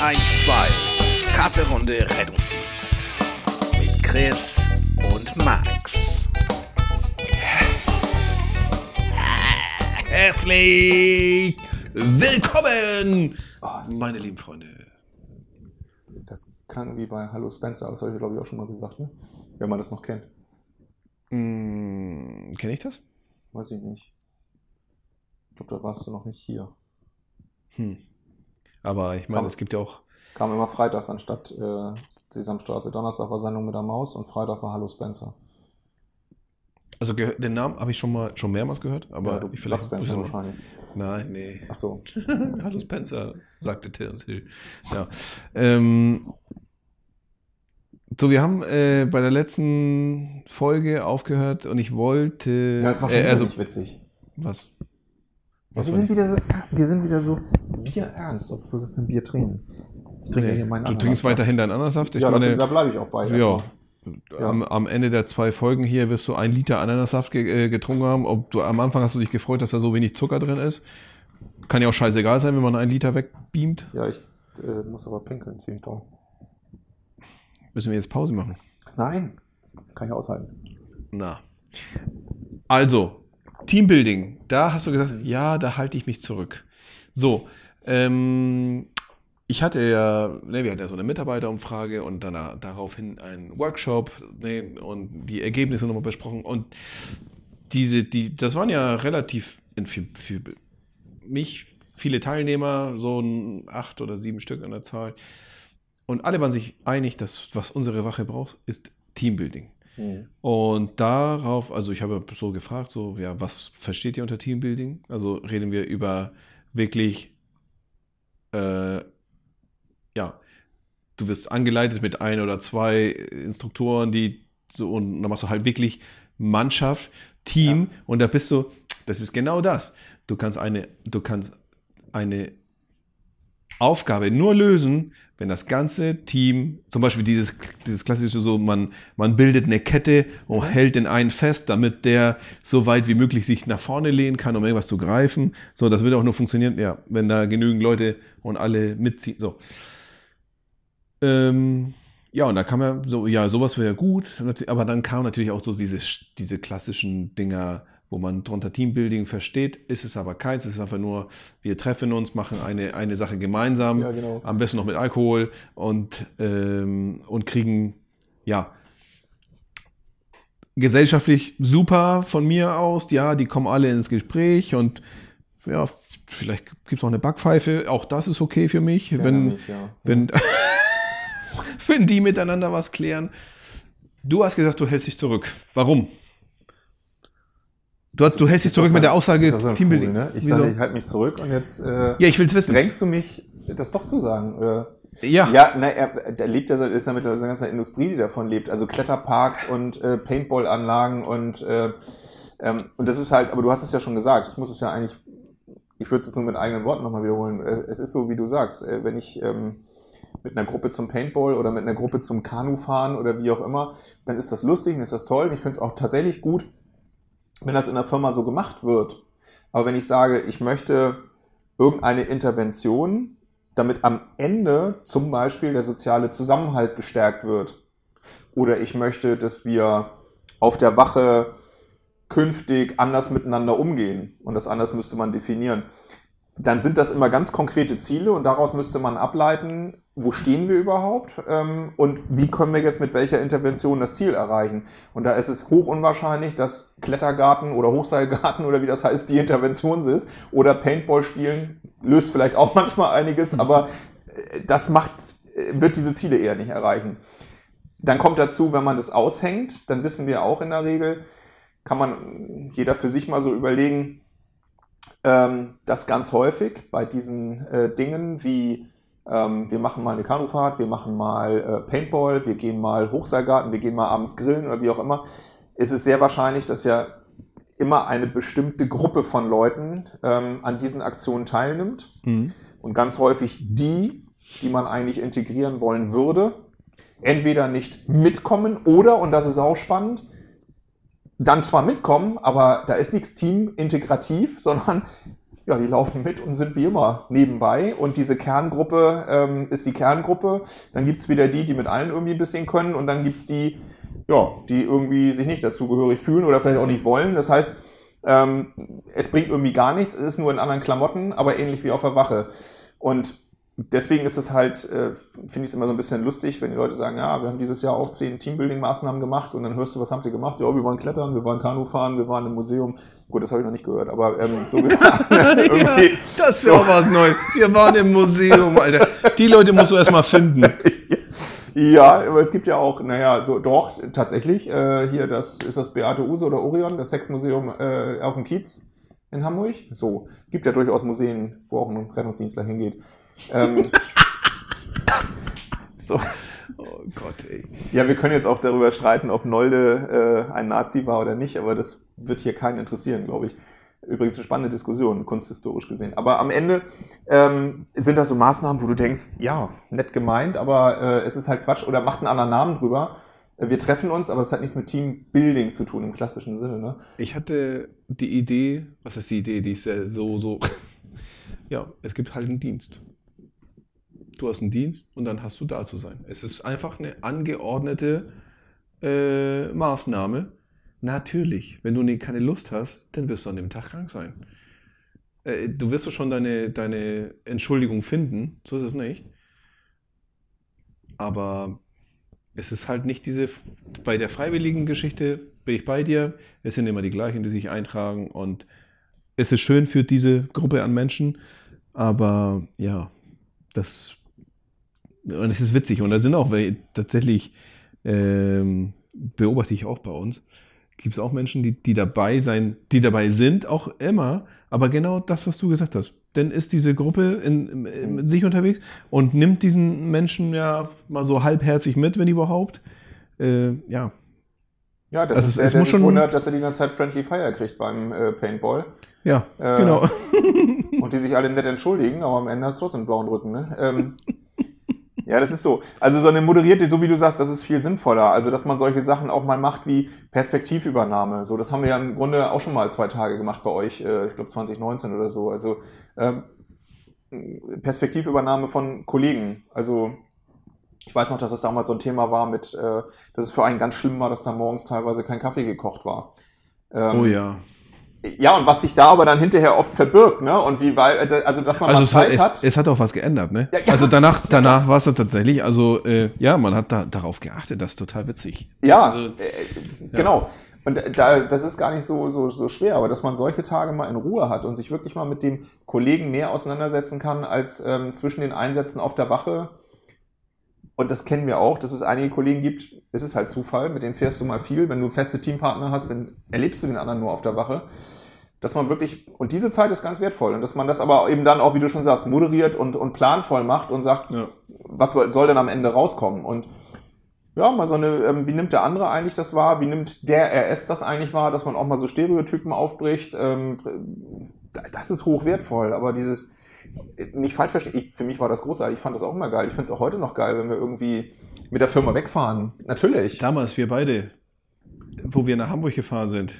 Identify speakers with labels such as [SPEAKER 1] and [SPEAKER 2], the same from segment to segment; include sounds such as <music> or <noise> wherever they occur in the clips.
[SPEAKER 1] 112. Kaffeerunde Rettungsdienst. Mit Chris und Max.
[SPEAKER 2] Herzlich willkommen, meine lieben Freunde.
[SPEAKER 3] Das klang wie bei Hallo Spencer, das habe ich glaube ich auch schon mal gesagt, ne? Wenn man das noch kennt.
[SPEAKER 2] Hm, Kenne ich das?
[SPEAKER 3] Weiß ich nicht. Ich glaube, da warst du noch nicht hier.
[SPEAKER 2] Hm. Aber ich meine,
[SPEAKER 3] Komm.
[SPEAKER 2] es gibt ja auch.
[SPEAKER 3] Kam immer freitags anstatt äh, Sesamstraße. Donnerstag war Sendung mit der Maus und Freitag war Hallo Spencer.
[SPEAKER 2] Also den Namen habe ich schon mal schon mehrmals gehört, aber
[SPEAKER 3] ja, du
[SPEAKER 2] ich
[SPEAKER 3] Bud Spencer
[SPEAKER 2] ich-
[SPEAKER 3] wahrscheinlich.
[SPEAKER 2] Nein, nee.
[SPEAKER 3] Ach so. <laughs>
[SPEAKER 2] Hallo Spencer, sagte Terence Hill. Ja. Ähm, so, wir haben äh, bei der letzten Folge aufgehört und ich wollte.
[SPEAKER 3] Ja, das war schon
[SPEAKER 2] äh, also,
[SPEAKER 3] nicht witzig.
[SPEAKER 2] was?
[SPEAKER 3] Ja,
[SPEAKER 2] Was
[SPEAKER 3] wir
[SPEAKER 2] war
[SPEAKER 3] sind wieder so, wir sind wieder so bierernst, obwohl wir kein Bier trinken. Ich trinke
[SPEAKER 2] Nee,
[SPEAKER 3] hier meinen
[SPEAKER 2] du trinkst weiterhin deinen Ananassaft? Ich
[SPEAKER 3] ja,
[SPEAKER 2] meine,
[SPEAKER 3] da, bleibe ich auch bei.
[SPEAKER 2] Ja.
[SPEAKER 3] Ja.
[SPEAKER 2] Am, am Ende der zwei Folgen hier wirst du ein Liter Ananassaft äh, getrunken haben. Ob du am Anfang hast du dich gefreut, dass da so wenig Zucker drin ist. Kann ja auch scheißegal sein, wenn man einen Liter wegbeamt.
[SPEAKER 3] Ja, ich äh, muss aber pinkeln, ziemlich toll.
[SPEAKER 2] Müssen wir jetzt Pause machen.
[SPEAKER 3] Nein, kann ich aushalten.
[SPEAKER 2] Na. Also, Teambuilding. Da hast du gesagt, ja, da halte ich mich zurück. So, ähm, ich hatte ja, ne, wir hatten ja so eine Mitarbeiterumfrage und dann daraufhin einen Workshop ne, und die Ergebnisse nochmal besprochen. Und diese, die, das waren ja relativ für, für mich viele Teilnehmer, so ein acht oder sieben Stück an der Zahl. Und alle waren sich einig, dass was unsere Wache braucht, ist Teambuilding.
[SPEAKER 3] Hm.
[SPEAKER 2] Und darauf, also ich habe so gefragt, so, ja, was versteht ihr unter Teambuilding? Also reden wir über wirklich, äh, ja, du wirst angeleitet mit ein oder zwei Instruktoren, die so, und dann machst du halt wirklich Mannschaft, Team, und da bist du, das ist genau das. Du kannst eine, du kannst eine Aufgabe nur lösen, wenn das ganze Team, zum Beispiel dieses, dieses klassische so, man, man bildet eine Kette und hält den einen fest, damit der so weit wie möglich sich nach vorne lehnen kann, um irgendwas zu greifen. So, das würde auch nur funktionieren, ja, wenn da genügend Leute und alle mitziehen. So. Ähm, ja, und da kam ja so, ja, sowas wäre gut, aber dann kam natürlich auch so diese, diese klassischen Dinger, wo man drunter Teambuilding versteht, ist es aber keins, es ist einfach nur, wir treffen uns, machen eine, eine Sache gemeinsam,
[SPEAKER 3] Ja, genau.
[SPEAKER 2] am besten noch mit Alkohol und, ähm, und kriegen, ja, gesellschaftlich super von mir aus, ja, die kommen alle ins Gespräch und ja, vielleicht gibt es noch eine Backpfeife, auch das ist okay für mich,
[SPEAKER 3] Ich
[SPEAKER 2] wenn,
[SPEAKER 3] mich, ja.
[SPEAKER 2] wenn, <laughs> wenn die miteinander was klären. Du hast gesagt, du hältst dich zurück. Warum? Du, hast, du hältst dich zurück
[SPEAKER 3] doch
[SPEAKER 2] mit
[SPEAKER 3] so
[SPEAKER 2] der Aussage
[SPEAKER 3] so
[SPEAKER 2] Teambuilding.
[SPEAKER 3] Vogel, ne? Ich
[SPEAKER 2] Wieso?
[SPEAKER 3] sage, ich halte mich zurück und jetzt äh,
[SPEAKER 2] Ja, ich will es wissen.
[SPEAKER 3] drängst du mich, das doch zu sagen. Oder?
[SPEAKER 2] Ja.
[SPEAKER 3] Ja, na, er, der lebt ja, so- ist ja mittlerweile so eine ganze Industrie, die davon lebt. Also Kletterparks und äh, Paintball-Anlagen und äh, ähm, und das ist halt, aber du hast es ja schon gesagt, ich muss es ja eigentlich, ich würde es jetzt nur mit eigenen Worten nochmal wiederholen. Äh, Es ist so, wie du sagst, äh, wenn ich ähm, mit einer Gruppe zum Paintball oder mit einer Gruppe zum Kanufahren oder wie auch immer, dann ist das lustig und ist das toll. Und ich finde es auch tatsächlich gut, wenn das in der Firma so gemacht wird. Aber wenn ich sage, ich möchte irgendeine Intervention, damit am Ende zum Beispiel der soziale Zusammenhalt gestärkt wird, oder ich möchte, dass wir auf der Wache künftig anders miteinander umgehen, und das anders müsste man definieren, dann sind das immer ganz konkrete Ziele und daraus müsste man ableiten, wo stehen wir überhaupt ähm, und wie können wir jetzt mit welcher Intervention das Ziel erreichen. Und da ist es hoch unwahrscheinlich, dass Klettergarten oder Hochseilgarten oder wie das heißt, die Intervention ist oder Paintball spielen löst vielleicht auch <laughs> manchmal einiges, aber äh, das macht, äh, wird diese Ziele eher nicht erreichen. Dann kommt dazu, wenn man das aushängt, dann wissen wir auch in der Regel, kann man jeder für sich mal so überlegen, ähm, dass ganz häufig bei diesen äh, Dingen wie ähm, wir machen mal eine Kanufahrt, wir machen mal äh, Paintball, wir gehen mal Hochseilgarten, wir gehen mal abends grillen oder wie auch immer, ist es sehr wahrscheinlich, dass ja immer eine bestimmte Gruppe von Leuten ähm, an diesen Aktionen teilnimmt
[SPEAKER 2] Mhm.
[SPEAKER 3] und ganz häufig die, die man eigentlich integrieren wollen würde, entweder nicht mitkommen oder, und das ist auch spannend, dann zwar mitkommen, aber da ist nichts teamintegrativ, <laughs> sondern ja, die laufen mit und sind wie immer nebenbei. Und diese Kerngruppe ähm, ist die Kerngruppe. Dann gibt's wieder die, die mit allen irgendwie ein bisschen können. Und dann gibt's die, ja, die irgendwie sich nicht dazugehörig fühlen oder vielleicht auch nicht wollen. Das heißt, ähm, es bringt irgendwie gar nichts, es ist nur in anderen Klamotten, aber ähnlich wie auf der Wache. Und deswegen ist es halt, äh, finde ich es immer so ein bisschen lustig, wenn die Leute sagen, ja, wir haben dieses Jahr auch zehn Teambuilding-Maßnahmen gemacht und dann hörst du, was habt ihr gemacht? Ja, wir waren klettern, wir waren Kanu fahren, wir waren im Museum. Gut, das habe ich noch nicht gehört, aber ähm, <laughs> so <laughs>
[SPEAKER 2] irgendwie. ja, das ist ja auch was Neues. Wir waren im Museum, Alter. Die Leute musst du erstmal finden. <laughs>
[SPEAKER 3] Ja, aber es gibt ja auch, naja, so doch, tatsächlich, äh, hier, das ist das Beate Use oder Orion, das Sexmuseum äh, auf dem Kiez in Hamburg. So, gibt ja durchaus Museen, wo auch ein Rettungsdienstler hingeht. Ähm, <laughs> so. Oh Gott, ey. Ja, wir können jetzt auch darüber streiten, ob Nolde äh, ein Nazi war oder nicht, aber das wird hier keinen interessieren, glaube ich. Übrigens eine spannende Diskussion, kunsthistorisch gesehen. Aber am Ende ähm, sind das so Maßnahmen, wo du denkst, ja, nett gemeint, aber äh, es ist halt Quatsch oder macht einen anderen Namen drüber. Äh, wir treffen uns, aber es hat nichts mit Teambuilding zu tun im klassischen Sinne. Ne?
[SPEAKER 2] Ich hatte die Idee, was ist die Idee, die ist ja so, so, <laughs> ja, es gibt halt einen Dienst du hast einen Dienst und dann hast du da zu sein. Es ist einfach eine angeordnete äh, Maßnahme. Natürlich, wenn du ne, keine Lust hast, dann wirst du an dem Tag krank sein. Äh, du wirst schon deine, deine Entschuldigung finden, so ist es nicht. Aber es ist halt nicht diese, bei der freiwilligen Geschichte bin ich bei dir, es sind immer die gleichen, die sich eintragen und es ist schön für diese Gruppe an Menschen, aber ja, das und es ist witzig. Und da sind auch weil tatsächlich, ähm, beobachte ich auch bei uns, gibt es auch Menschen, die, die dabei sein, die dabei sind, auch immer, aber genau das, was du gesagt hast. Dann ist diese Gruppe in, in, in sich unterwegs und nimmt diesen Menschen ja mal so halbherzig mit, wenn überhaupt. Äh, ja.
[SPEAKER 3] Ja, das also ist der, der sich wundert, dass er die ganze Zeit Friendly Fire kriegt beim äh, Paintball.
[SPEAKER 2] Ja, äh, genau.
[SPEAKER 3] und die sich alle nett entschuldigen, aber am Ende hast du trotzdem blauen Rücken. Ne? Ähm, <laughs> ja, das ist so. Also so eine moderierte, so wie du sagst, das ist viel sinnvoller. Also dass man solche Sachen auch mal macht wie Perspektivübernahme. So, das haben wir ja im Grunde auch schon mal zwei Tage gemacht bei euch, äh, ich glaube 2019 oder so. Also ähm, Perspektivübernahme von Kollegen. Also ich weiß noch, dass es damals so ein Thema war mit, äh, dass es für einen ganz schlimm war, dass da morgens teilweise kein Kaffee gekocht war.
[SPEAKER 2] Ähm, oh ja.
[SPEAKER 3] Ja, und was sich da aber dann hinterher oft verbirgt, ne? Und wie, weil, äh, also dass man
[SPEAKER 2] also mal Zeit hat. Es, es, hat auch was geändert, ne? Ja, ja. Also danach, danach war es tatsächlich, also äh, ja, man hat da, darauf geachtet, das ist total witzig.
[SPEAKER 3] Ja,
[SPEAKER 2] also,
[SPEAKER 3] äh, genau. Und da, das ist gar nicht so, so, so schwer, aber dass man solche Tage mal in Ruhe hat und sich wirklich mal mit dem Kollegen mehr auseinandersetzen kann, als ähm, zwischen den Einsätzen auf der Wache. Und das kennen wir auch, dass es einige Kollegen gibt, es ist halt Zufall, mit denen fährst du mal viel. Wenn du feste Teampartner hast, dann erlebst du den anderen nur auf der Wache dass man wirklich, und diese Zeit ist ganz wertvoll, und dass man das aber eben dann auch, wie du schon sagst, moderiert und, und planvoll macht und sagt, ja. was soll denn am Ende rauskommen? Und ja, mal so eine, ähm, wie nimmt der andere eigentlich das wahr? Wie nimmt der RS das eigentlich wahr, dass man auch mal so Stereotypen aufbricht? Ähm, das ist hoch wertvoll, aber dieses, nicht falsch verstehen, für mich war das großartig, ich fand das auch immer geil. Ich finde es auch heute noch geil, wenn wir irgendwie mit der Firma wegfahren. Natürlich.
[SPEAKER 2] Damals, wir beide, wo wir nach Hamburg gefahren sind,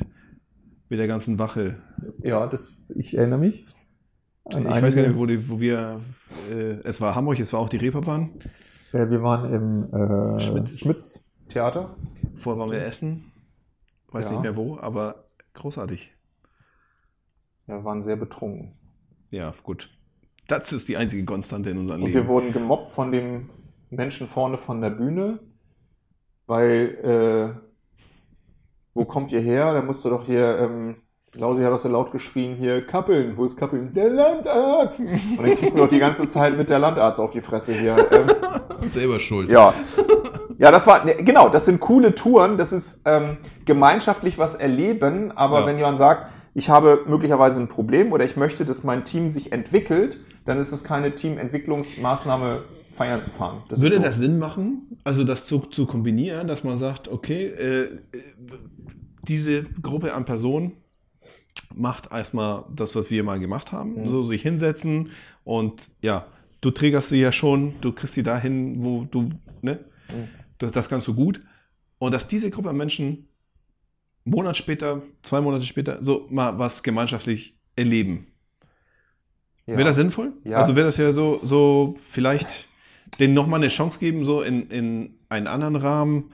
[SPEAKER 2] mit der ganzen Wache.
[SPEAKER 3] Ja, das, ich erinnere mich.
[SPEAKER 2] ich weiß gar nicht, wo, die, wo wir, äh, es war Hamburg, es war auch die Reeperbahn.
[SPEAKER 3] Äh, wir waren im äh, Schmitz. Schmitz Theater.
[SPEAKER 2] Vorher waren wir essen, weiß ja. nicht mehr wo, aber großartig.
[SPEAKER 3] Ja, wir waren sehr betrunken.
[SPEAKER 2] Ja, gut. Das ist die einzige Konstante in unserem
[SPEAKER 3] Und
[SPEAKER 2] Leben.
[SPEAKER 3] wir wurden gemobbt von dem Menschen vorne von der Bühne, weil äh, wo kommt ihr her? Da musst du doch hier, ähm, Lausi hat doch so laut geschrien, hier, Kappeln, wo ist Kappeln? Der Landarzt! Und dann kriegt man doch die ganze Zeit mit der Landarzt auf die Fresse hier. Ähm, <laughs>
[SPEAKER 2] Selber schuld.
[SPEAKER 3] Ja. Ja, das war, ne, genau, das sind coole Touren, das ist ähm, gemeinschaftlich was erleben, aber ja. wenn jemand sagt, ich habe möglicherweise ein Problem oder ich möchte, dass mein Team sich entwickelt, dann ist es keine Teamentwicklungsmaßnahme, feiern zu fahren.
[SPEAKER 2] Das Würde so. das Sinn machen, also das zu, zu kombinieren, dass man sagt, okay, äh, diese Gruppe an Personen macht erstmal das, was wir mal gemacht haben, mhm. so sich hinsetzen und ja, du trägerst sie ja schon, du kriegst sie dahin, wo du, ne, mhm. Das, das kannst du gut. Und dass diese Gruppe an Menschen Monat später, zwei Monate später, so mal was gemeinschaftlich erleben.
[SPEAKER 3] Ja.
[SPEAKER 2] Wäre das sinnvoll?
[SPEAKER 3] Ja.
[SPEAKER 2] Also wäre das ja so, so vielleicht denen nochmal eine Chance geben, so in, in einen anderen Rahmen,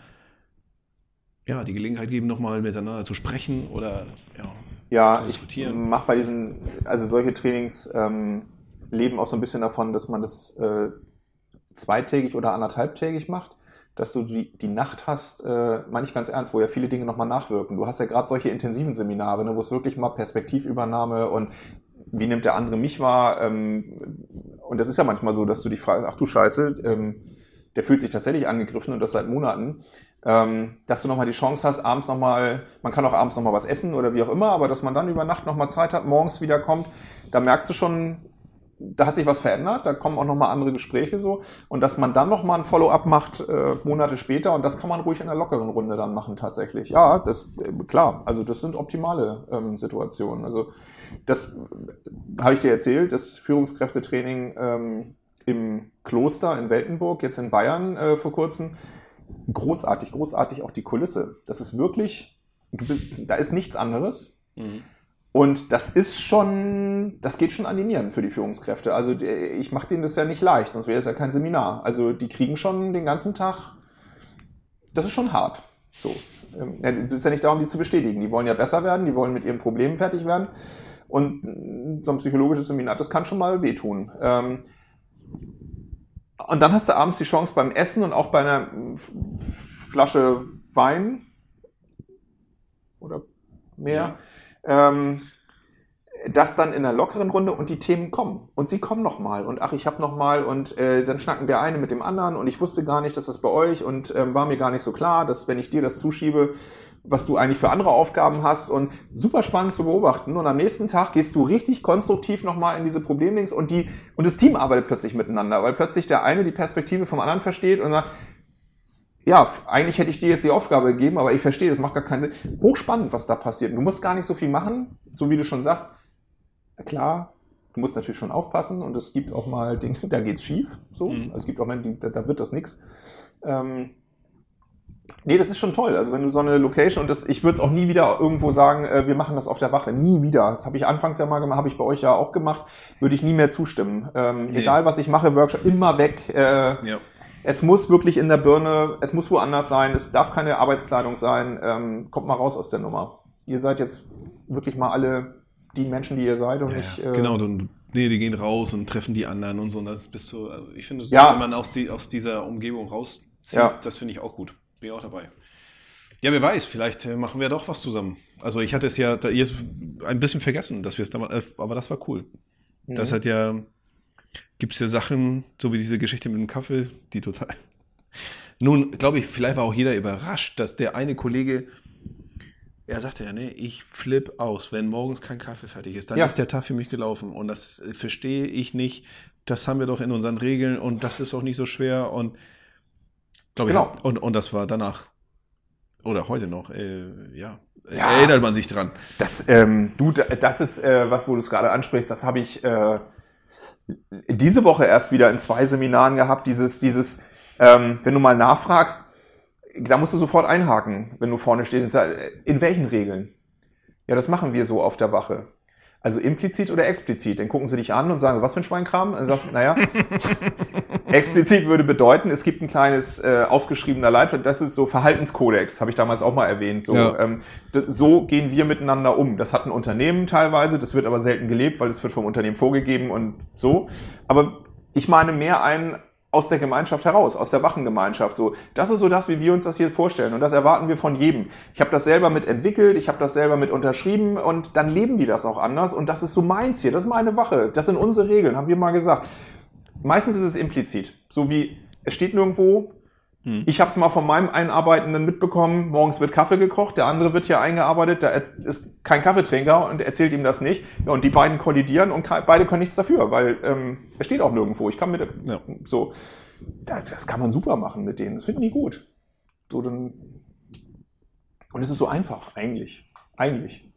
[SPEAKER 2] ja, die Gelegenheit geben, nochmal miteinander zu sprechen oder ja.
[SPEAKER 3] Ja, ich
[SPEAKER 2] diskutieren.
[SPEAKER 3] mache bei diesen, also solche Trainings ähm, leben auch so ein bisschen davon, dass man das äh, zweitägig oder anderthalbtägig macht, dass du die, die Nacht hast, äh, meine ich ganz ernst, wo ja viele Dinge nochmal nachwirken. Du hast ja gerade solche intensiven Seminare, ne, wo es wirklich mal Perspektivübernahme und wie nimmt der andere mich wahr? Ähm, und das ist ja manchmal so, dass du dich fragst, ach du Scheiße, ähm, der fühlt sich tatsächlich angegriffen und das seit Monaten. Ähm, dass du nochmal die Chance hast, abends nochmal, man kann auch abends nochmal was essen oder wie auch immer, aber dass man dann über Nacht nochmal Zeit hat, morgens wieder kommt, da merkst du schon, da hat sich was verändert, da kommen auch nochmal andere Gespräche so und dass man dann nochmal ein Follow-up macht, äh, Monate später und das kann man ruhig in einer lockeren Runde dann machen tatsächlich. Ja, das, äh, klar, also das sind optimale ähm, Situationen. Also das äh, habe ich dir erzählt, das Führungskräftetraining ähm, im Kloster in Weltenburg, jetzt in Bayern äh, vor kurzem, großartig, großartig auch die Kulisse. Das ist wirklich, bist, da ist nichts anderes. Und das ist schon, das geht schon an die Nieren für die Führungskräfte. Also die- ich mache denen das ja nicht leicht, sonst wäre es ja kein Seminar. Also die kriegen schon den ganzen Tag, das ist schon hart. So. Ähm, ja, Das ist ja nicht darum, die zu bestätigen. Die wollen ja besser werden, die wollen mit ihren Problemen fertig werden. Und mh, so ein psychologisches Seminar, das kann schon mal wehtun. Ähm, und dann hast du abends die Chance beim Essen und auch bei einer F- Flasche Wein oder mehr, ähm, das dann in einer lockeren Runde und die Themen kommen. Und sie kommen nochmal und ach, ich habe nochmal und äh, dann schnacken der eine mit dem anderen und ich wusste gar nicht, dass das bei euch und ähm, war mir gar nicht so klar, dass wenn ich dir das zuschiebe, was du eigentlich für andere Aufgaben hast und super spannend zu beobachten. Und am nächsten Tag gehst du richtig konstruktiv nochmal in diese Problemlinks und die, und das Team arbeitet plötzlich miteinander, weil plötzlich der eine die Perspektive vom anderen versteht und sagt, ja, eigentlich hätte ich dir jetzt die Aufgabe gegeben, aber ich verstehe, das macht gar keinen Sinn. Hochspannend, was da passiert. Du musst gar nicht so viel machen, so wie du schon sagst. Klar, du musst natürlich schon aufpassen und es gibt auch mal Dinge, <laughs> da geht's schief. So,
[SPEAKER 2] Mhm.
[SPEAKER 3] also es gibt auch Momente, da, da wird das nix. Ähm, nee, das ist schon toll. Also wenn du so eine Location und das, ich würde es auch nie wieder irgendwo sagen, äh, wir machen das auf der Wache, nie wieder. Das habe ich anfangs ja mal gemacht, habe ich bei euch ja auch gemacht, würde ich nie mehr zustimmen. Ähm,
[SPEAKER 2] Nee.
[SPEAKER 3] Egal was ich mache, Workshop immer weg. Äh,
[SPEAKER 2] Ja.
[SPEAKER 3] Es muss wirklich in der Birne, es muss woanders sein, es darf keine Arbeitskleidung sein. Ähm, kommt mal raus aus der Nummer. Ihr seid jetzt wirklich mal alle die Menschen, die ihr seid und
[SPEAKER 2] Ja,
[SPEAKER 3] nicht. äh,
[SPEAKER 2] genau, dann, nee, die gehen raus und treffen die anderen und so. Und das bist du, also ich finde,
[SPEAKER 3] Ja.
[SPEAKER 2] wenn man aus, die, aus dieser Umgebung rauszieht,
[SPEAKER 3] Ja.
[SPEAKER 2] das finde ich auch gut. Bin ich auch dabei. Ja, wer weiß, vielleicht äh, machen wir doch was zusammen. Also ich hatte es ja jetzt ein bisschen vergessen, dass wir es damals, äh, aber das war cool.
[SPEAKER 3] mhm.
[SPEAKER 2] Das hat ja, gibt es ja Sachen, so wie diese Geschichte mit dem Kaffee, die total. <laughs> Nun, glaube ich, vielleicht war auch jeder überrascht, dass der eine Kollege, er sagte ja, ne, ich flipp aus, wenn morgens kein Kaffee fertig ist, dann
[SPEAKER 3] Ja.
[SPEAKER 2] ist der Tag für mich gelaufen und das äh, verstehe ich nicht. Das haben wir doch in unseren Regeln und das ist auch nicht so schwer und glaube
[SPEAKER 3] Genau.
[SPEAKER 2] ich, und, und das war danach oder heute noch, äh, ja,
[SPEAKER 3] Ja.
[SPEAKER 2] erinnert man sich dran.
[SPEAKER 3] Das, ähm, du, da- das ist äh, was, wo du es gerade ansprichst. Das habe ich äh, diese Woche erst wieder in zwei Seminaren gehabt. Dieses, dieses, ähm, wenn du mal nachfragst, da musst du sofort einhaken, wenn du vorne stehst. äh, In welchen Regeln? Ja, das machen wir so auf der Wache. Also implizit oder explizit. Dann gucken sie dich an und sagen, was für ein Schweinkram? Und sagst naja, <laughs> explizit würde bedeuten, es gibt ein kleines äh, aufgeschriebener Leitfaden, das ist so Verhaltenskodex, habe ich damals auch mal erwähnt. So,
[SPEAKER 2] Ja.
[SPEAKER 3] ähm, so gehen wir miteinander um. Das hat ein Unternehmen teilweise, das wird aber selten gelebt, weil es wird vom Unternehmen vorgegeben und so. Aber ich meine mehr ein aus der Gemeinschaft heraus, aus der Wachengemeinschaft. So, das ist so das, wie wir uns das hier vorstellen. Und das erwarten wir von jedem. Ich habe das selber mit entwickelt, ich habe das selber mit unterschrieben und dann leben die das auch anders. Und das ist so meins hier, das ist meine Wache, das sind unsere Regeln, haben wir mal gesagt. Meistens ist es implizit. So wie, es steht nirgendwo,
[SPEAKER 2] Hm.
[SPEAKER 3] ich habe es mal von meinem Einarbeitenden mitbekommen, morgens wird Kaffee gekocht, der andere wird hier eingearbeitet, da ist kein Kaffeetrinker und erzählt ihm das nicht. Ja, und die beiden kollidieren und beide können nichts dafür, weil ähm, es steht auch nirgendwo. Ich kann mit
[SPEAKER 2] Ja.
[SPEAKER 3] so, das, das kann man super machen mit denen. Das finden die gut. So, dann, und es ist so einfach, eigentlich. Eigentlich.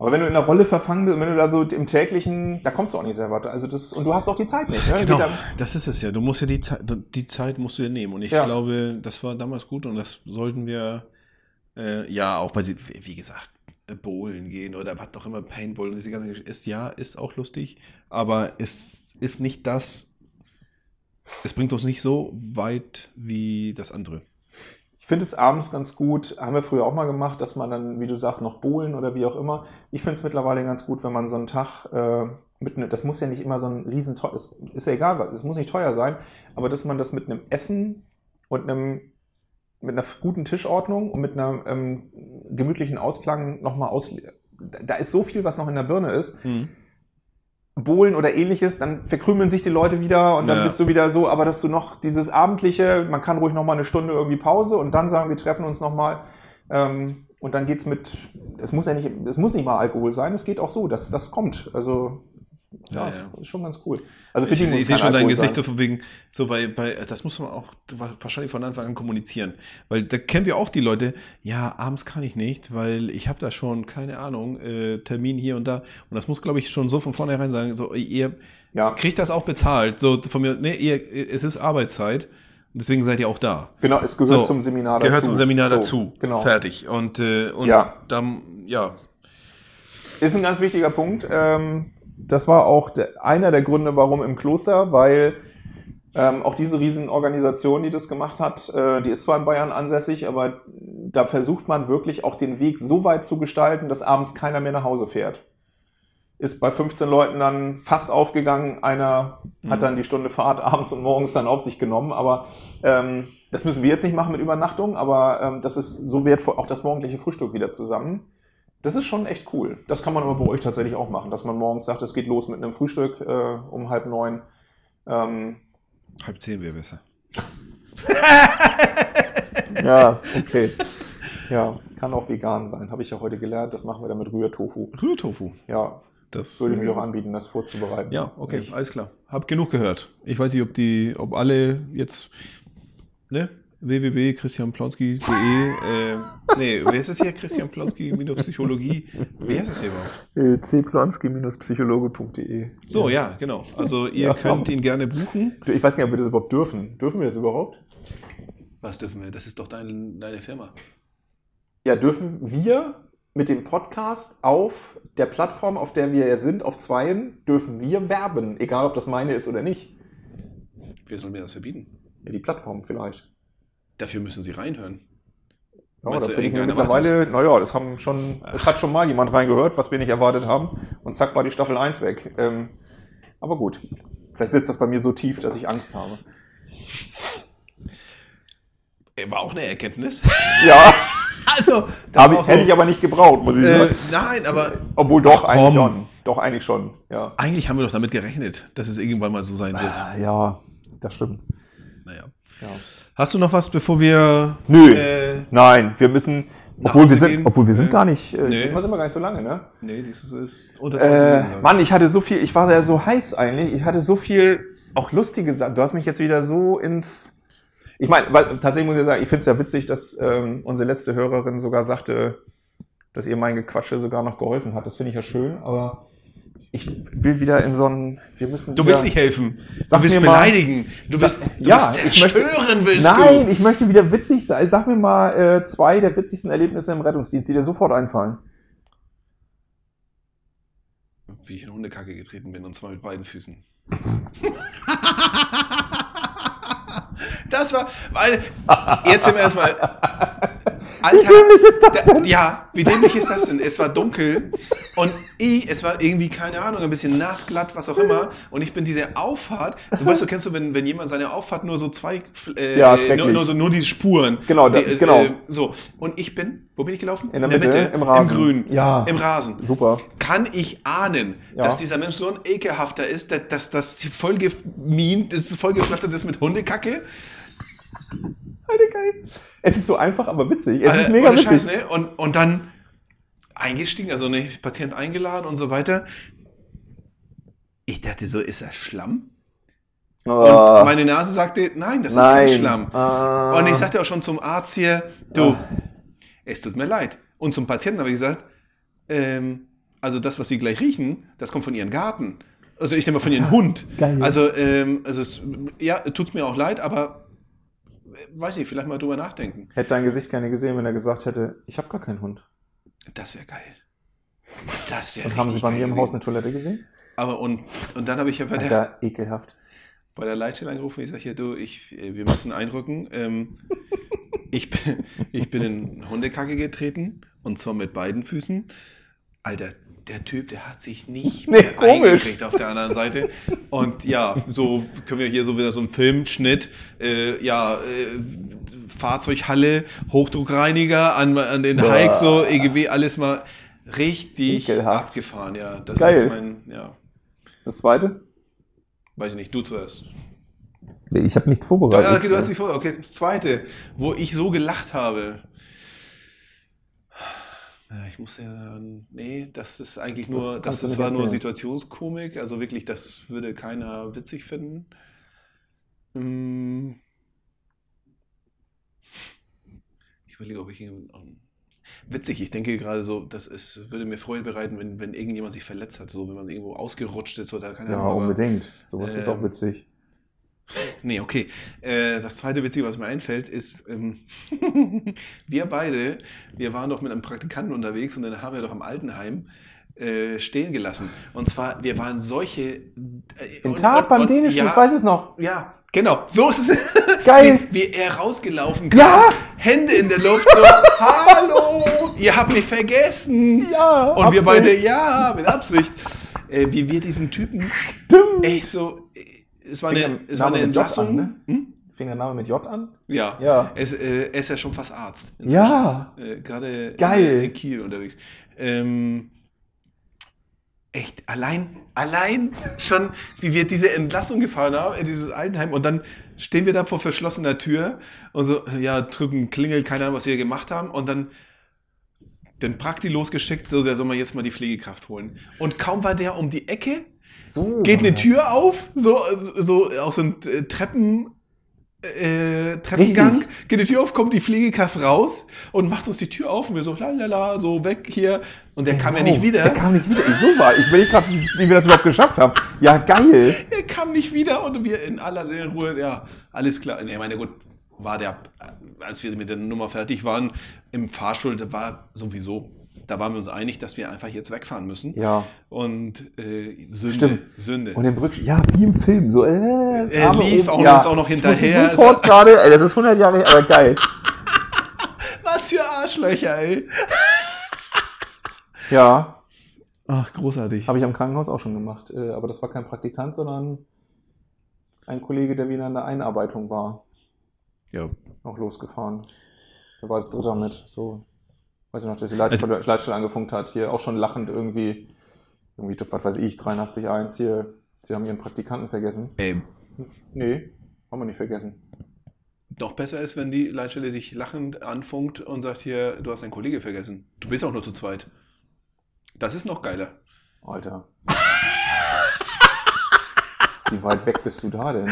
[SPEAKER 3] Aber wenn du in der Rolle verfangen bist, wenn du da so im täglichen, da kommst du auch nicht sehr weiter. Also das, und du hast auch die Zeit nicht. Ne?
[SPEAKER 2] Genau, das ist es ja. Du musst ja die Zeit, die Zeit musst du dir nehmen. Und ich
[SPEAKER 3] Ja.
[SPEAKER 2] glaube, das war damals gut und das sollten wir, äh, ja, auch bei, wie gesagt, Bowlen gehen oder was auch immer, Paintball und diese ganze Geschichte ist, ja, ist auch lustig, aber es ist nicht das, es bringt uns nicht so weit wie das andere.
[SPEAKER 3] Finde es abends ganz gut, haben wir früher auch mal gemacht, dass man dann, wie du sagst, noch bohlen oder wie auch immer. Ich finde es mittlerweile ganz gut, wenn man so einen Tag äh, mit ne, das muss ja nicht immer so ein riesen ist, ist ja egal, es muss nicht teuer sein, aber dass man das mit einem Essen und einem mit einer guten Tischordnung und mit einer ähm, gemütlichen Ausklang nochmal aus. Da ist so viel, was noch in der Birne ist. Mhm. Bohlen oder ähnliches, dann verkrümeln sich die Leute wieder und dann ja. bist du wieder so, aber dass du noch dieses abendliche, man kann ruhig noch mal eine Stunde irgendwie Pause und dann sagen, wir treffen uns noch mal ähm, und dann geht's mit, es muss ja nicht, es muss nicht mal Alkohol sein, es geht auch so, das, das kommt, also ja, ja, ist schon ganz cool.
[SPEAKER 2] Also für ich, die muss ich sehe schon dein Gesicht sein. so von wegen, so bei, bei, das muss man auch wahrscheinlich von Anfang an kommunizieren. Weil da kennen wir auch die Leute, ja, abends kann ich nicht, weil ich habe da schon, keine Ahnung, äh, Termin hier und da. Und das muss, glaube ich, schon so von vornherein sagen, so, ihr ja. kriegt das auch bezahlt. So von mir, ne, ihr, es ist Arbeitszeit. Und deswegen seid ihr auch da.
[SPEAKER 3] Genau, es gehört so, zum Seminar
[SPEAKER 2] dazu. Gehört zum Seminar so, dazu. Genau. Fertig. Und, äh, und ja. dann, ja.
[SPEAKER 3] Ist ein ganz wichtiger Punkt. Ähm, das war auch einer der Gründe, warum im Kloster, weil ähm, auch diese Riesenorganisation, die das gemacht hat, äh, die ist zwar in Bayern ansässig, aber da versucht man wirklich auch den Weg so weit zu gestalten, dass abends keiner mehr nach Hause fährt. Ist bei 15 Leuten dann fast aufgegangen. Einer mhm. hat dann die Stunde Fahrt abends und morgens dann auf sich genommen. Aber ähm, das müssen wir jetzt nicht machen mit Übernachtung, aber ähm, das ist so wertvoll, auch das morgendliche Frühstück wieder zusammen. Das ist schon echt cool. Das kann man aber bei euch tatsächlich auch machen, dass man morgens sagt, es geht los mit einem Frühstück äh, um halb neun. Ähm,
[SPEAKER 2] halb zehn wäre besser. <laughs>
[SPEAKER 3] ja, okay. Ja, kann auch vegan sein. Habe ich ja heute gelernt. Das machen wir dann mit Rührtofu.
[SPEAKER 2] Rührtofu?
[SPEAKER 3] Ja. Das würde ich mir auch anbieten, das vorzubereiten.
[SPEAKER 2] Ja, okay, ich. alles klar. Hab genug gehört. Ich weiß nicht, ob die, ob alle jetzt, ne? www.christianplonski.de äh, nee, wer ist das hier? Christian Plonski-Psychologie. Wer ist das
[SPEAKER 3] hier überhaupt? Äh, cplonski-psychologe.de
[SPEAKER 2] So, ja. ja. genau. Also ihr ja. könnt ihn gerne buchen.
[SPEAKER 3] Ich weiß gar nicht, ob wir das überhaupt dürfen. Dürfen wir das überhaupt?
[SPEAKER 2] Was dürfen wir? Das ist doch dein, deine Firma.
[SPEAKER 3] Ja, dürfen wir mit dem Podcast auf der Plattform, auf der wir sind, auf Zweien, dürfen wir werben, egal ob das meine ist oder nicht.
[SPEAKER 2] Wer soll mir das verbieten?
[SPEAKER 3] Ja, die Plattform vielleicht.
[SPEAKER 2] Dafür müssen Sie reinhören.
[SPEAKER 3] Ja, da bin ich mir mittlerweile, naja, das haben schon, es hat schon mal jemand reingehört, was wir nicht erwartet haben. Und zack war die Staffel 1 weg. Ähm, aber gut. Vielleicht sitzt das bei mir so tief, dass ich Angst habe.
[SPEAKER 2] War auch eine Erkenntnis.
[SPEAKER 3] Ja. <laughs> also, ich, so, hätte ich aber nicht gebraucht, muss ich
[SPEAKER 2] äh, sagen. Nein, aber.
[SPEAKER 3] Obwohl doch, Ach, eigentlich schon. Doch, eigentlich schon, ja.
[SPEAKER 2] Eigentlich haben wir doch damit gerechnet, dass es irgendwann mal so sein wird.
[SPEAKER 3] Ah, ja, das stimmt.
[SPEAKER 2] Naja. Ja. Hast du noch was, bevor wir.
[SPEAKER 3] Nö. Äh, nein, wir müssen. Obwohl wir sind, obwohl wir sind gar nicht. Äh, nee. Diesmal sind wir gar nicht so lange, ne?
[SPEAKER 2] Nee, das ist, ist unter
[SPEAKER 3] äh, Mann, ich hatte so viel, ich war ja so heiß eigentlich. Ich hatte so viel auch lustige Sachen. Du hast mich jetzt wieder so ins. Ich meine, weil tatsächlich muss ich sagen, ich finde es ja witzig, dass ähm, unsere letzte Hörerin sogar sagte, dass ihr mein Gequatsche sogar noch geholfen hat. Das finde ich ja schön, aber ich will wieder in so einen, wir müssen.
[SPEAKER 2] Du willst nicht helfen.
[SPEAKER 3] Sag
[SPEAKER 2] du willst
[SPEAKER 3] mir
[SPEAKER 2] beleidigen.
[SPEAKER 3] Du willst, du ja, ich möchte.
[SPEAKER 2] Willst
[SPEAKER 3] nein, du. ich möchte wieder witzig sein. Sag mir mal äh, zwei der witzigsten Erlebnisse im Rettungsdienst, die dir sofort einfallen.
[SPEAKER 2] Wie ich in Hundekacke getreten bin und zwar mit beiden Füßen. <laughs> das war, weil, jetzt sind wir erstmal,
[SPEAKER 3] Alter, wie dämlich ist das denn?
[SPEAKER 2] Ja, wie dämlich ist das denn? Es war dunkel und ich, es war irgendwie, keine Ahnung, ein bisschen nass, glatt, was auch immer. Und ich bin diese Auffahrt, du weißt, du kennst du, wenn, wenn jemand seine Auffahrt nur so zwei,
[SPEAKER 3] äh, ja, nur,
[SPEAKER 2] nur, so, nur die Spuren.
[SPEAKER 3] Genau, da,
[SPEAKER 2] die,
[SPEAKER 3] genau.
[SPEAKER 2] Äh, so. Und ich bin, wo bin ich gelaufen?
[SPEAKER 3] In der, In der Mitte, Mitte, im Rasen.
[SPEAKER 2] Im Grün.
[SPEAKER 3] Ja.
[SPEAKER 2] Im Rasen.
[SPEAKER 3] Super.
[SPEAKER 2] Kann ich ahnen, ja. dass dieser Mensch so ein ekelhafter ist, dass, das vollgemient, das vollgeflattert ist mit Hundekacke?
[SPEAKER 3] Alter, geil. Es ist so einfach, aber witzig. Es also, ist mega witzig. Scheiß,
[SPEAKER 2] ne? und, und dann eingestiegen, also ne, Patient eingeladen und so weiter. Ich dachte so, ist das Schlamm? Oh. Und meine Nase sagte, nein, das nein. ist kein Schlamm. Oh. Und ich sagte auch schon zum Arzt hier, du, oh. es tut mir leid. Und zum Patienten habe ich gesagt, ähm, also das, was Sie gleich riechen, das kommt von Ihrem Garten. Also ich nehme mal von Ihrem Hund. Geil. Also, ähm, also es, ja, tut mir auch leid, aber weiß ich, vielleicht mal drüber nachdenken.
[SPEAKER 3] Hätte dein Gesicht gerne gesehen, wenn er gesagt hätte, ich habe gar keinen Hund.
[SPEAKER 2] Das wäre geil. Das wäre
[SPEAKER 3] Und haben Sie bei mir im Haus eine Toilette gesehen?
[SPEAKER 2] Aber und, und dann habe ich ja bei der,
[SPEAKER 3] Alter, ekelhaft.
[SPEAKER 2] bei der Leitstelle angerufen. Ich sage hier, du, ich, äh, wir müssen einrücken. Ähm, ich, bin, ich bin in Hundekacke getreten und zwar mit beiden Füßen. Alter, der Typ, der hat sich nicht <laughs>
[SPEAKER 3] Nee,
[SPEAKER 2] mehr
[SPEAKER 3] komisch.
[SPEAKER 2] eingekriegt auf der anderen Seite. Und ja, so können wir hier so wieder so einen Filmschnitt, äh, ja, äh, Fahrzeughalle, Hochdruckreiniger an, an den
[SPEAKER 3] Boah.
[SPEAKER 2] Hike, so EGW, alles mal richtig
[SPEAKER 3] Ekelhaft.
[SPEAKER 2] abgefahren, ja. Das
[SPEAKER 3] Geil.
[SPEAKER 2] ist mein, ja,
[SPEAKER 3] Das zweite?
[SPEAKER 2] weiß ich nicht, du zuerst.
[SPEAKER 3] Ich habe nichts
[SPEAKER 2] Ja,
[SPEAKER 3] vorbereitet.
[SPEAKER 2] okay, du hast nicht vor. Okay, das zweite, wo ich so gelacht habe. Ja, Ich muss ja nee, das ist eigentlich nur,
[SPEAKER 3] Das
[SPEAKER 2] das, war nur. Situationskomik, also wirklich, das würde keiner witzig finden. Hm. Ich überlege, ob ich ähm, Witzig, ich denke gerade so, das ist, würde mir Freude bereiten, wenn, wenn irgendjemand sich verletzt hat, so wenn man irgendwo ausgerutscht ist oder keine
[SPEAKER 3] ja,
[SPEAKER 2] Ahnung, aber-
[SPEAKER 3] unbedingt. Sowas ist auch
[SPEAKER 2] Ähm,
[SPEAKER 3] witzig.
[SPEAKER 2] Nee, okay. Äh, das zweite Witzige, was mir einfällt, ist, ähm, <laughs> wir beide, wir waren doch mit einem Praktikanten unterwegs und dann haben wir doch im Altenheim äh, stehen gelassen. Und zwar, wir waren solche... Äh,
[SPEAKER 3] Tat
[SPEAKER 2] und-
[SPEAKER 3] beim Dänischen,
[SPEAKER 2] ja,
[SPEAKER 3] ich weiß es noch.
[SPEAKER 2] Ja, genau, so ist es. <laughs>
[SPEAKER 3] Geil.
[SPEAKER 2] Wie, wie er rausgelaufen
[SPEAKER 3] Ja.
[SPEAKER 2] Hände in der Luft, so, <laughs> hallo, ihr habt mich vergessen.
[SPEAKER 3] Ja,
[SPEAKER 2] Und wir
[SPEAKER 3] Absicht.
[SPEAKER 2] beide, ja, mit Absicht. Äh, wie wir diesen Typen
[SPEAKER 3] Stimmt.
[SPEAKER 2] echt so... äh, Es war
[SPEAKER 3] Fing
[SPEAKER 2] eine, es war eine Entlassung.
[SPEAKER 3] an, ne?
[SPEAKER 2] Hm?
[SPEAKER 3] Fing der Name mit J an?
[SPEAKER 2] Ja.
[SPEAKER 3] Ja.
[SPEAKER 2] Es, äh, er ist ja schon fast Arzt.
[SPEAKER 3] Ja.
[SPEAKER 2] Äh, Gerade
[SPEAKER 3] Geil.
[SPEAKER 2] in, Kiel unterwegs. Ähm, echt, allein, allein schon, wie wir diese Entlassung gefahren haben in dieses Altenheim und dann stehen wir da vor verschlossener Tür und so, ja, drücken Klingel, keine Ahnung, was wir gemacht haben und dann den Prakti losgeschickt, so, der soll man jetzt mal die Pflegekraft holen. Und kaum war der um die Ecke,
[SPEAKER 3] So.
[SPEAKER 2] geht eine. Tür auf, so, so aus dem äh, Treppen, äh, Treppengang, geht die Tür auf, kommt die Pflegekraft raus und macht uns die Tür auf und wir so, lalala, so weg hier. Und der kam ja
[SPEAKER 3] Genau.
[SPEAKER 2] nicht wieder.
[SPEAKER 3] Der kam nicht wieder. So war. Ich will nicht gerade, wie wir das überhaupt geschafft haben. Ja, geil.
[SPEAKER 2] Er kam nicht wieder und wir in aller Seelenruhe, ja, alles klar. Nee, Ich meine, gut, war der, als wir mit der Nummer fertig waren, im Fahrstuhl, da war sowieso, da waren wir uns einig, dass wir einfach jetzt wegfahren müssen.
[SPEAKER 3] Ja.
[SPEAKER 2] Und äh, Sünde,
[SPEAKER 3] Stimmt.
[SPEAKER 2] Sünde.
[SPEAKER 3] Und im Rückspiel, ja, wie im Film. So, äh,
[SPEAKER 2] Er
[SPEAKER 3] Arme
[SPEAKER 2] lief
[SPEAKER 3] oben.
[SPEAKER 2] auch
[SPEAKER 3] ja.
[SPEAKER 2] uns auch noch
[SPEAKER 3] Ich
[SPEAKER 2] hinterher.
[SPEAKER 3] sofort gerade, ey, das ist 100 Jahre, aber geil. <laughs>
[SPEAKER 2] Was für Arschlöcher, ey. <laughs>
[SPEAKER 3] Ja,
[SPEAKER 2] Ach, großartig.
[SPEAKER 3] habe ich am Krankenhaus auch schon gemacht. Äh, aber das war kein Praktikant, sondern ein Kollege, der wieder in der Einarbeitung war.
[SPEAKER 2] Ja,
[SPEAKER 3] Auch losgefahren. Der war als Dritter mit. So, weiß ich noch, dass die Leitstelle, Leitstelle angefunkt hat. Hier auch schon lachend irgendwie, irgendwie, was weiß ich, 83.1 hier. Sie haben ihren Praktikanten vergessen.
[SPEAKER 2] ey,
[SPEAKER 3] Nee, haben wir nicht vergessen.
[SPEAKER 2] noch besser ist, wenn die Leitstelle dich lachend anfunkt und sagt hier, du hast einen Kollege vergessen. Du bist auch nur zu zweit. Das ist noch geiler.
[SPEAKER 3] Alter. <laughs> Wie weit weg bist du da denn?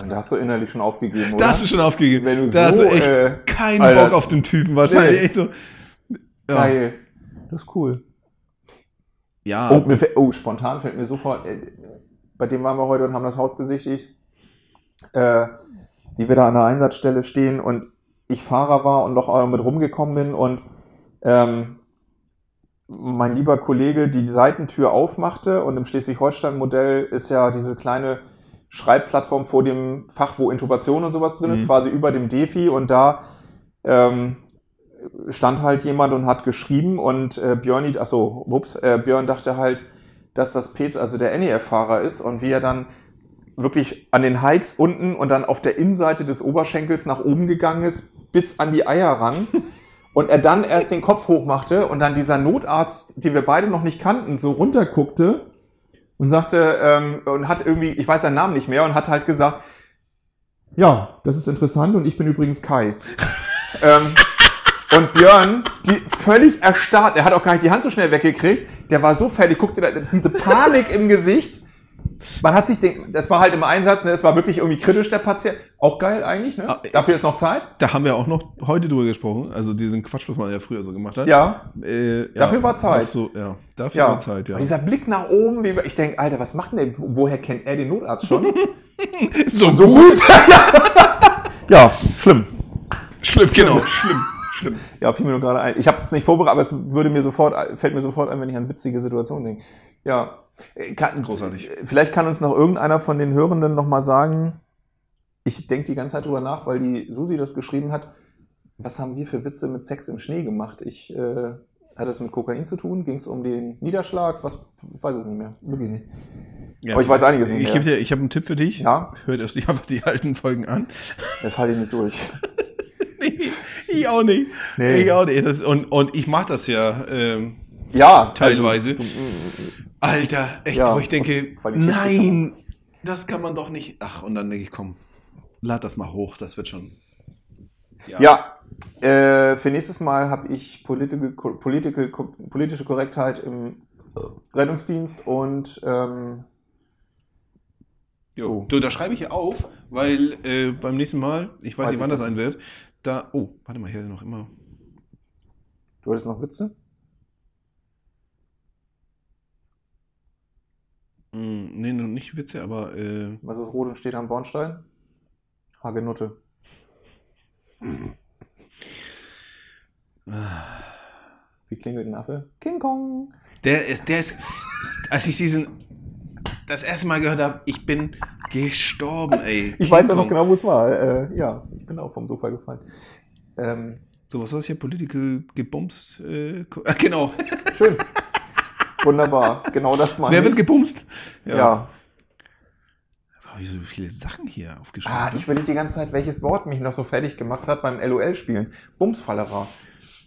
[SPEAKER 3] Und da hast du innerlich schon aufgegeben, oder?
[SPEAKER 2] Da hast du schon aufgegeben.
[SPEAKER 3] Wenn du
[SPEAKER 2] da hast
[SPEAKER 3] so,
[SPEAKER 2] du echt
[SPEAKER 3] äh,
[SPEAKER 2] keinen
[SPEAKER 3] Alter.
[SPEAKER 2] Bock auf den Typen. Wahrscheinlich
[SPEAKER 3] Nee.
[SPEAKER 2] echt so. Ja.
[SPEAKER 3] Geil. Das ist cool.
[SPEAKER 2] Ja,
[SPEAKER 3] Oh, fällt, oh, spontan fällt mir sofort, äh, bei dem waren wir heute und haben das Haus besichtigt, äh, wie wir da an der Einsatzstelle stehen und ich Fahrer war und noch mit rumgekommen bin und ähm, mein lieber Kollege die Seitentür aufmachte und im Schleswig-Holstein-Modell ist ja diese kleine Schreibplattform vor dem Fach, wo Intubation und sowas drin ist,
[SPEAKER 2] Mhm.
[SPEAKER 3] quasi über dem Defi und da ähm, stand halt jemand und hat geschrieben und äh, Björn, achso, ups, äh, Björn dachte halt, dass das Pez, also der NEF-Fahrer ist und wie er dann wirklich an den Hikes unten und dann auf der Innenseite des Oberschenkels nach oben gegangen ist, bis an die Eier ran. <laughs> Und er dann erst den Kopf hochmachte und dann dieser Notarzt, den wir beide noch nicht kannten, so runterguckte und sagte, ähm, und hat irgendwie, ich weiß seinen Namen nicht mehr, und hat halt gesagt, ja, das ist interessant und ich bin übrigens Kai. <laughs> ähm, und Björn, die völlig erstarrt, er hat auch gar nicht die Hand so schnell weggekriegt, der war so fertig, guckte da, diese Panik im Gesicht. Man hat sich den, das war halt im Einsatz, ne, es war wirklich irgendwie kritisch, der Patient. Auch geil eigentlich, ne?
[SPEAKER 2] Ah,
[SPEAKER 3] Dafür ist noch Zeit.
[SPEAKER 2] da haben wir auch noch heute drüber gesprochen. Also diesen Quatsch, was man ja früher so gemacht hat.
[SPEAKER 3] Ja.
[SPEAKER 2] Äh, ja
[SPEAKER 3] Dafür war Zeit.
[SPEAKER 2] So, ja, dafür
[SPEAKER 3] Ja.
[SPEAKER 2] war Zeit, ja.
[SPEAKER 3] Und dieser Blick nach oben, wie, ich denke, Alter, was macht denn der? Woher kennt er den Notarzt schon? <laughs>
[SPEAKER 2] So,
[SPEAKER 3] so gut. <laughs> ja, schlimm.
[SPEAKER 2] schlimm, genau. schlimm, Stimmt.
[SPEAKER 3] Ja, fiel mir nur gerade ein. Ich habe es nicht vorbereitet, aber es würde mir sofort, fällt mir sofort ein, wenn ich an witzige Situationen denke. Ja. Äh, Kann,
[SPEAKER 2] Großartig.
[SPEAKER 3] äh, Vielleicht kann uns noch irgendeiner von den Hörenden noch mal sagen, ich denke die ganze Zeit drüber nach, weil die Susi das geschrieben hat, was haben wir für Witze mit Sex im Schnee gemacht? Ich, äh, hat das mit Kokain zu tun? Ging es um den Niederschlag? Was, ich weiß es nicht mehr. Wirklich nicht.
[SPEAKER 2] Ja.
[SPEAKER 3] Aber ich weiß einiges nicht
[SPEAKER 2] Ich,
[SPEAKER 3] mehr.
[SPEAKER 2] dir- ich habe einen Tipp für dich.
[SPEAKER 3] Ja,
[SPEAKER 2] erst die, einfach <laughs> die alten Folgen an.
[SPEAKER 3] das halte ich nicht durch. <laughs> <laughs>
[SPEAKER 2] Nee, ich auch nicht.
[SPEAKER 3] Nee.
[SPEAKER 2] Ich auch nicht. Das, und, und ich mache das ja ähm,
[SPEAKER 3] Ja,
[SPEAKER 2] teilweise.
[SPEAKER 3] Also,
[SPEAKER 2] Alter, echt,
[SPEAKER 3] Ja,
[SPEAKER 2] wo ich denke, nein, das kann man doch nicht. Ach, und dann denke ich, komm, lad das mal hoch, das wird schon.
[SPEAKER 3] Ja, äh, für nächstes Mal habe ich political, political, politische Korrektheit im Rettungsdienst und ähm, so.
[SPEAKER 2] Du, da schreibe ich auf, weil äh, beim nächsten Mal, ich weiß,
[SPEAKER 3] Weiß
[SPEAKER 2] nicht,
[SPEAKER 3] ich
[SPEAKER 2] wann das sein wird, da. Oh, warte mal, hier noch immer.
[SPEAKER 3] Du hattest noch Witze?
[SPEAKER 2] Nee, noch nicht Witze, aber äh,
[SPEAKER 3] Was ist rot und steht am Bornstein? Hagenutte. <laughs> Wie klingelt ein Affe? King Kong.
[SPEAKER 2] der ist, der ist, <laughs> als ich diesen das erste Mal gehört habe, ich bin gestorben, ey. <laughs>
[SPEAKER 3] Ich weiß ja noch genau, wo es war. Äh, ja, ich bin auch vom Sofa gefallen. Ähm,
[SPEAKER 2] So, was war das hier? Political gebumst? Äh, <laughs> ah, genau.
[SPEAKER 3] schön. Wunderbar. Genau das meine
[SPEAKER 2] Wer wird
[SPEAKER 3] ich.
[SPEAKER 2] gebumst?
[SPEAKER 3] Ja.
[SPEAKER 2] Habe ich so viele Sachen hier aufgeschrieben?
[SPEAKER 3] Ah, ich überlege die ganze Zeit, welches Wort mich noch so fertig gemacht hat beim LOL-Spielen. Bumsfallerer.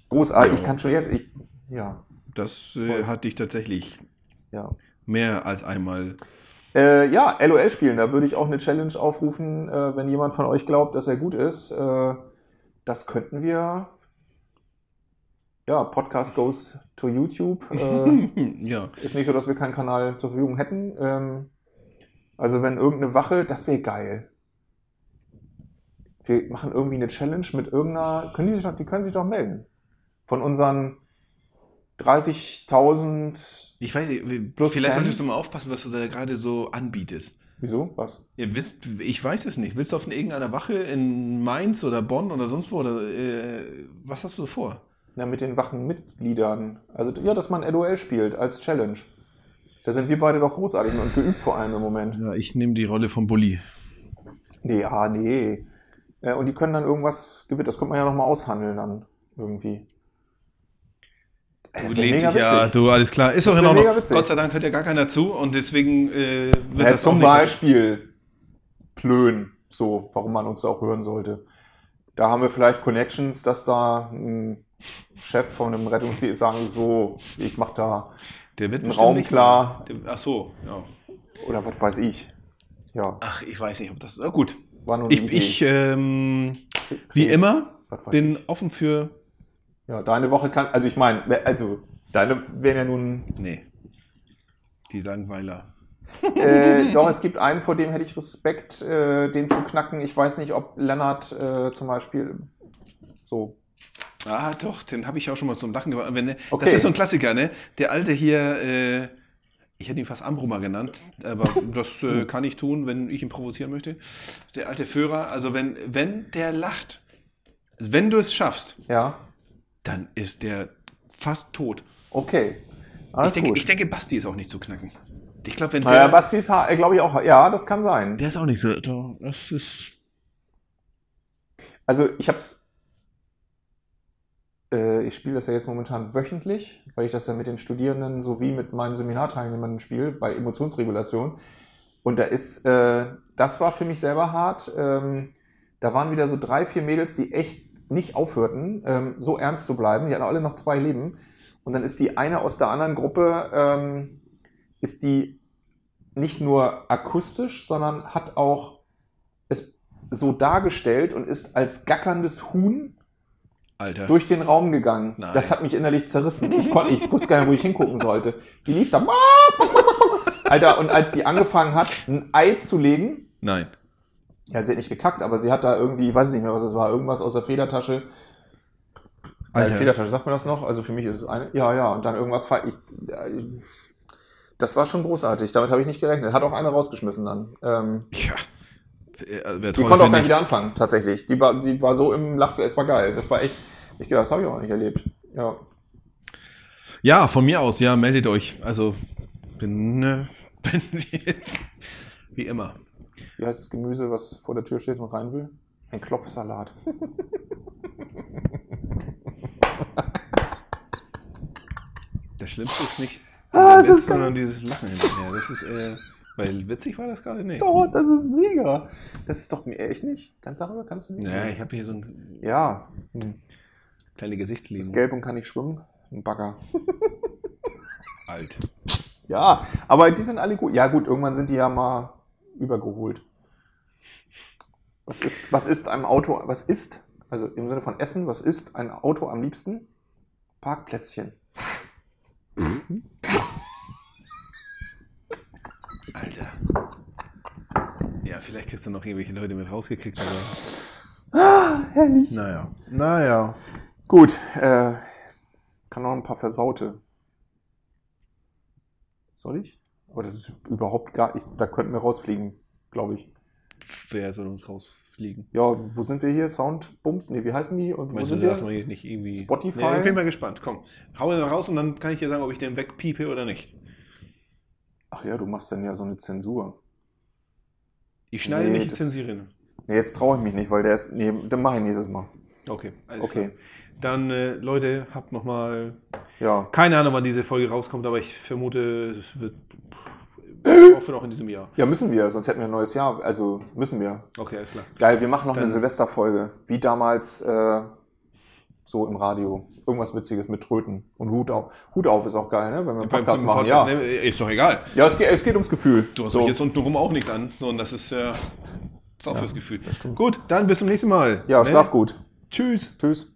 [SPEAKER 3] Großartig, ich
[SPEAKER 2] Ja.
[SPEAKER 3] kann schon jetzt. Ich, ja,
[SPEAKER 2] das äh,
[SPEAKER 3] Voll.
[SPEAKER 2] hat dich tatsächlich
[SPEAKER 3] ja.
[SPEAKER 2] Mehr als einmal.
[SPEAKER 3] Äh, ja, LOL spielen, da würde ich auch eine Challenge aufrufen, äh, wenn jemand von euch glaubt, dass er gut ist. Äh, das könnten wir. Ja, Podcast goes to YouTube. Äh, <laughs>
[SPEAKER 2] ja.
[SPEAKER 3] ist nicht so, dass wir keinen Kanal zur Verfügung hätten. Ähm, also wenn irgendeine Wache, das wäre geil. Wir machen irgendwie eine Challenge mit irgendeiner. Können die sich doch, die können sich doch melden. Von unseren 30.000.
[SPEAKER 2] Ich weiß nicht,
[SPEAKER 3] Plus
[SPEAKER 2] vielleicht
[SPEAKER 3] Fan.
[SPEAKER 2] solltest du mal aufpassen, was du da gerade so anbietest.
[SPEAKER 3] Wieso? Was?
[SPEAKER 2] Ihr wisst, ich weiß es nicht. Willst du auf irgendeiner Wache in Mainz oder Bonn oder sonst wo? Oder, äh, was hast du vor?
[SPEAKER 3] Ja, mit den wachen Mitgliedern. Also, ja, dass man LOL spielt als Challenge. Da sind wir beide doch großartig und geübt vor allem im Moment.
[SPEAKER 2] Ja, ich nehme die Rolle vom Bulli.
[SPEAKER 3] Nee, ja, nee. Äh, Und die können dann irgendwas gewinnen. Das könnte man ja nochmal aushandeln dann irgendwie. Das mega
[SPEAKER 2] dich ja,
[SPEAKER 3] witzig.
[SPEAKER 2] du, alles klar. Ist
[SPEAKER 3] Das
[SPEAKER 2] doch in Ordnung.
[SPEAKER 3] witzig.
[SPEAKER 2] Gott sei Dank hört ja gar keiner zu und deswegen äh, wird
[SPEAKER 3] Ja,
[SPEAKER 2] das
[SPEAKER 3] zum
[SPEAKER 2] auch
[SPEAKER 3] Beispiel Plön, so, warum man uns da auch hören sollte. Da haben wir vielleicht Connections, dass da ein Chef von einem Rettungsdienst sagen, so, ich mach da,
[SPEAKER 2] Der wird
[SPEAKER 3] Ein
[SPEAKER 2] bestimmt
[SPEAKER 3] Raum klar.
[SPEAKER 2] Der, ach so, ja.
[SPEAKER 3] oder was weiß ich. Ja,
[SPEAKER 2] Ach, ich weiß nicht, ob das. Ah, gut.
[SPEAKER 3] war nur eine
[SPEAKER 2] Ich,
[SPEAKER 3] Idee.
[SPEAKER 2] ich ähm, wie immer, bin
[SPEAKER 3] ich.
[SPEAKER 2] offen für.
[SPEAKER 3] Ja, deine Woche kann, also ich meine, also deine wären ja nun,
[SPEAKER 2] Nee. Die Langweiler.
[SPEAKER 3] äh, <laughs> doch, es gibt einen, vor dem hätte ich Respekt, äh, den zu knacken. Ich weiß nicht, ob Lennart äh, zum Beispiel so,
[SPEAKER 2] Ah, doch, den habe ich auch schon mal zum Lachen gebracht. Der-
[SPEAKER 3] Okay.
[SPEAKER 2] Das ist so ein Klassiker, ne? Der alte hier, äh, ich hätte ihn fast Ambrummer genannt, aber das äh, kann ich tun, wenn ich ihn provozieren möchte. Der alte Führer, also wenn, wenn der lacht, also wenn du es schaffst,
[SPEAKER 3] ja,
[SPEAKER 2] dann ist der fast tot.
[SPEAKER 3] okay.
[SPEAKER 2] Ich
[SPEAKER 3] Alles
[SPEAKER 2] denke,
[SPEAKER 3] gut.
[SPEAKER 2] ich denke, Basti ist auch nicht zu knacken. Ich glaube, wenn der,
[SPEAKER 3] Naja, Basti ist, glaube ich, auch, ja, das kann sein.
[SPEAKER 2] der ist auch nicht so. da- Das ist.
[SPEAKER 3] Also ich habe es, äh, ich spiele das ja jetzt momentan wöchentlich, weil ich das ja mit den Studierenden sowie mit meinen Seminarteilnehmern spiele bei Emotionsregulation. Und da ist, äh, das war für mich selber hart. Ähm, da waren wieder so drei, vier Mädels, die echt nicht aufhörten, ähm, so ernst zu bleiben. Die hatten alle noch zwei Leben. Und dann ist die eine aus der anderen Gruppe, ähm, ist die nicht nur akustisch, sondern hat auch es so dargestellt und ist als gackerndes Huhn
[SPEAKER 2] Alter.
[SPEAKER 3] durch den Raum gegangen.
[SPEAKER 2] Nein.
[SPEAKER 3] Das hat mich innerlich zerrissen. Ich, konnte, ich wusste gar nicht, wo ich hingucken sollte. Die lief da. <laughs> Alter, und als die angefangen hat, ein Ei zu legen,
[SPEAKER 2] Nein.
[SPEAKER 3] Ja, sie hat nicht gekackt, aber sie hat da irgendwie, ich weiß nicht mehr, was es war, irgendwas aus der Federtasche.
[SPEAKER 2] Alter.
[SPEAKER 3] Äh, Federtasche, sagt man das noch? Also für mich ist es eine, ja, ja, und dann irgendwas, ich, äh, das war schon großartig, damit habe ich nicht gerechnet. Hat auch eine rausgeschmissen dann. Ähm,
[SPEAKER 2] Ja. Äh, wer
[SPEAKER 3] die konnte auch gar nicht wieder anfangen, tatsächlich. Die war, die war so im Lach, es war geil. Das war echt, Ich das habe ich auch nicht erlebt. Ja.
[SPEAKER 2] Ja, von mir aus, ja, meldet euch. Also, bin, äh, <laughs> bin wie immer.
[SPEAKER 3] Wie heißt das Gemüse, was vor der Tür steht und rein will? Ein Klopfsalat.
[SPEAKER 2] Das Schlimmste ist nicht
[SPEAKER 3] Ah, das ist
[SPEAKER 2] Witz, sondern dieses Lachen hinterher. Das ist, äh, weil witzig war das gerade nicht.
[SPEAKER 3] Doch, das ist mega. Das ist doch mir echt nicht. Ganz darüber kannst du nicht.
[SPEAKER 2] Ja, ich habe hier so ein
[SPEAKER 3] Ja. Hm.
[SPEAKER 2] kleine
[SPEAKER 3] Das
[SPEAKER 2] Gesichtslinie.
[SPEAKER 3] ist gelb und kann nicht schwimmen. Ein Bagger.
[SPEAKER 2] Alt.
[SPEAKER 3] Ja, aber die sind alle gut. Ja, gut, irgendwann sind die ja mal übergeholt. Was ist, was ist einem Auto, was ist, also im Sinne von Essen, was ist ein Auto am liebsten? Parkplätzchen.
[SPEAKER 2] Alter. Ja, vielleicht kriegst du noch irgendwelche Leute mit rausgekriegt, aber.
[SPEAKER 3] Herrlich.
[SPEAKER 2] Naja. Naja.
[SPEAKER 3] Gut, äh, kann noch ein paar Versaute. Soll ich? Aber das ist überhaupt gar nicht, da könnten wir rausfliegen, glaube ich.
[SPEAKER 2] Wer soll uns rausfliegen?
[SPEAKER 3] Ja, wo sind wir hier? Soundbums? Nee, wie heißen die? Und wo
[SPEAKER 2] du,
[SPEAKER 3] sind wir?
[SPEAKER 2] jetzt nicht irgendwie.
[SPEAKER 3] Spotify?
[SPEAKER 2] Nee, ich bin mal gespannt. Komm, hau ihn raus und dann kann ich dir sagen, ob ich den wegpiepe oder nicht.
[SPEAKER 3] Ach ja, du machst dann ja so eine Zensur.
[SPEAKER 2] Ich schneide
[SPEAKER 3] Nee,
[SPEAKER 2] nicht,
[SPEAKER 3] das-
[SPEAKER 2] zensieren.
[SPEAKER 3] Nee, jetzt traue ich mich nicht, weil der ist. Nee, dann mache ich nächstes Mal.
[SPEAKER 2] Okay, alles
[SPEAKER 3] Okay.
[SPEAKER 2] klar. Dann, äh, Leute, habt noch mal
[SPEAKER 3] Ja.
[SPEAKER 2] keine Ahnung, wann diese Folge rauskommt, aber ich vermute, es wird <clears throat> auch noch in diesem Jahr.
[SPEAKER 3] Ja, müssen wir, sonst hätten wir ein neues Jahr. Also müssen wir.
[SPEAKER 2] Okay, alles klar.
[SPEAKER 3] Geil, wir machen noch eine
[SPEAKER 2] Dann-
[SPEAKER 3] Silvesterfolge. Wie damals äh, so im Radio. Irgendwas Witziges mit Tröten. Und Hut auf. Hut auf ist auch geil, ne? Wenn wir einen Podcast machen. Ja.
[SPEAKER 2] ne, ist doch egal.
[SPEAKER 3] Ja, es geht, es geht ums Gefühl.
[SPEAKER 2] Du hast
[SPEAKER 3] so.
[SPEAKER 2] jetzt untenrum auch nichts an, sondern das ist ja ist auch fürs Gefühl.
[SPEAKER 3] das stimmt.
[SPEAKER 2] Gut, dann bis zum nächsten Mal.
[SPEAKER 3] Ja,
[SPEAKER 2] ne?
[SPEAKER 3] schlaf gut.
[SPEAKER 2] Tschüss.
[SPEAKER 3] Tschüss.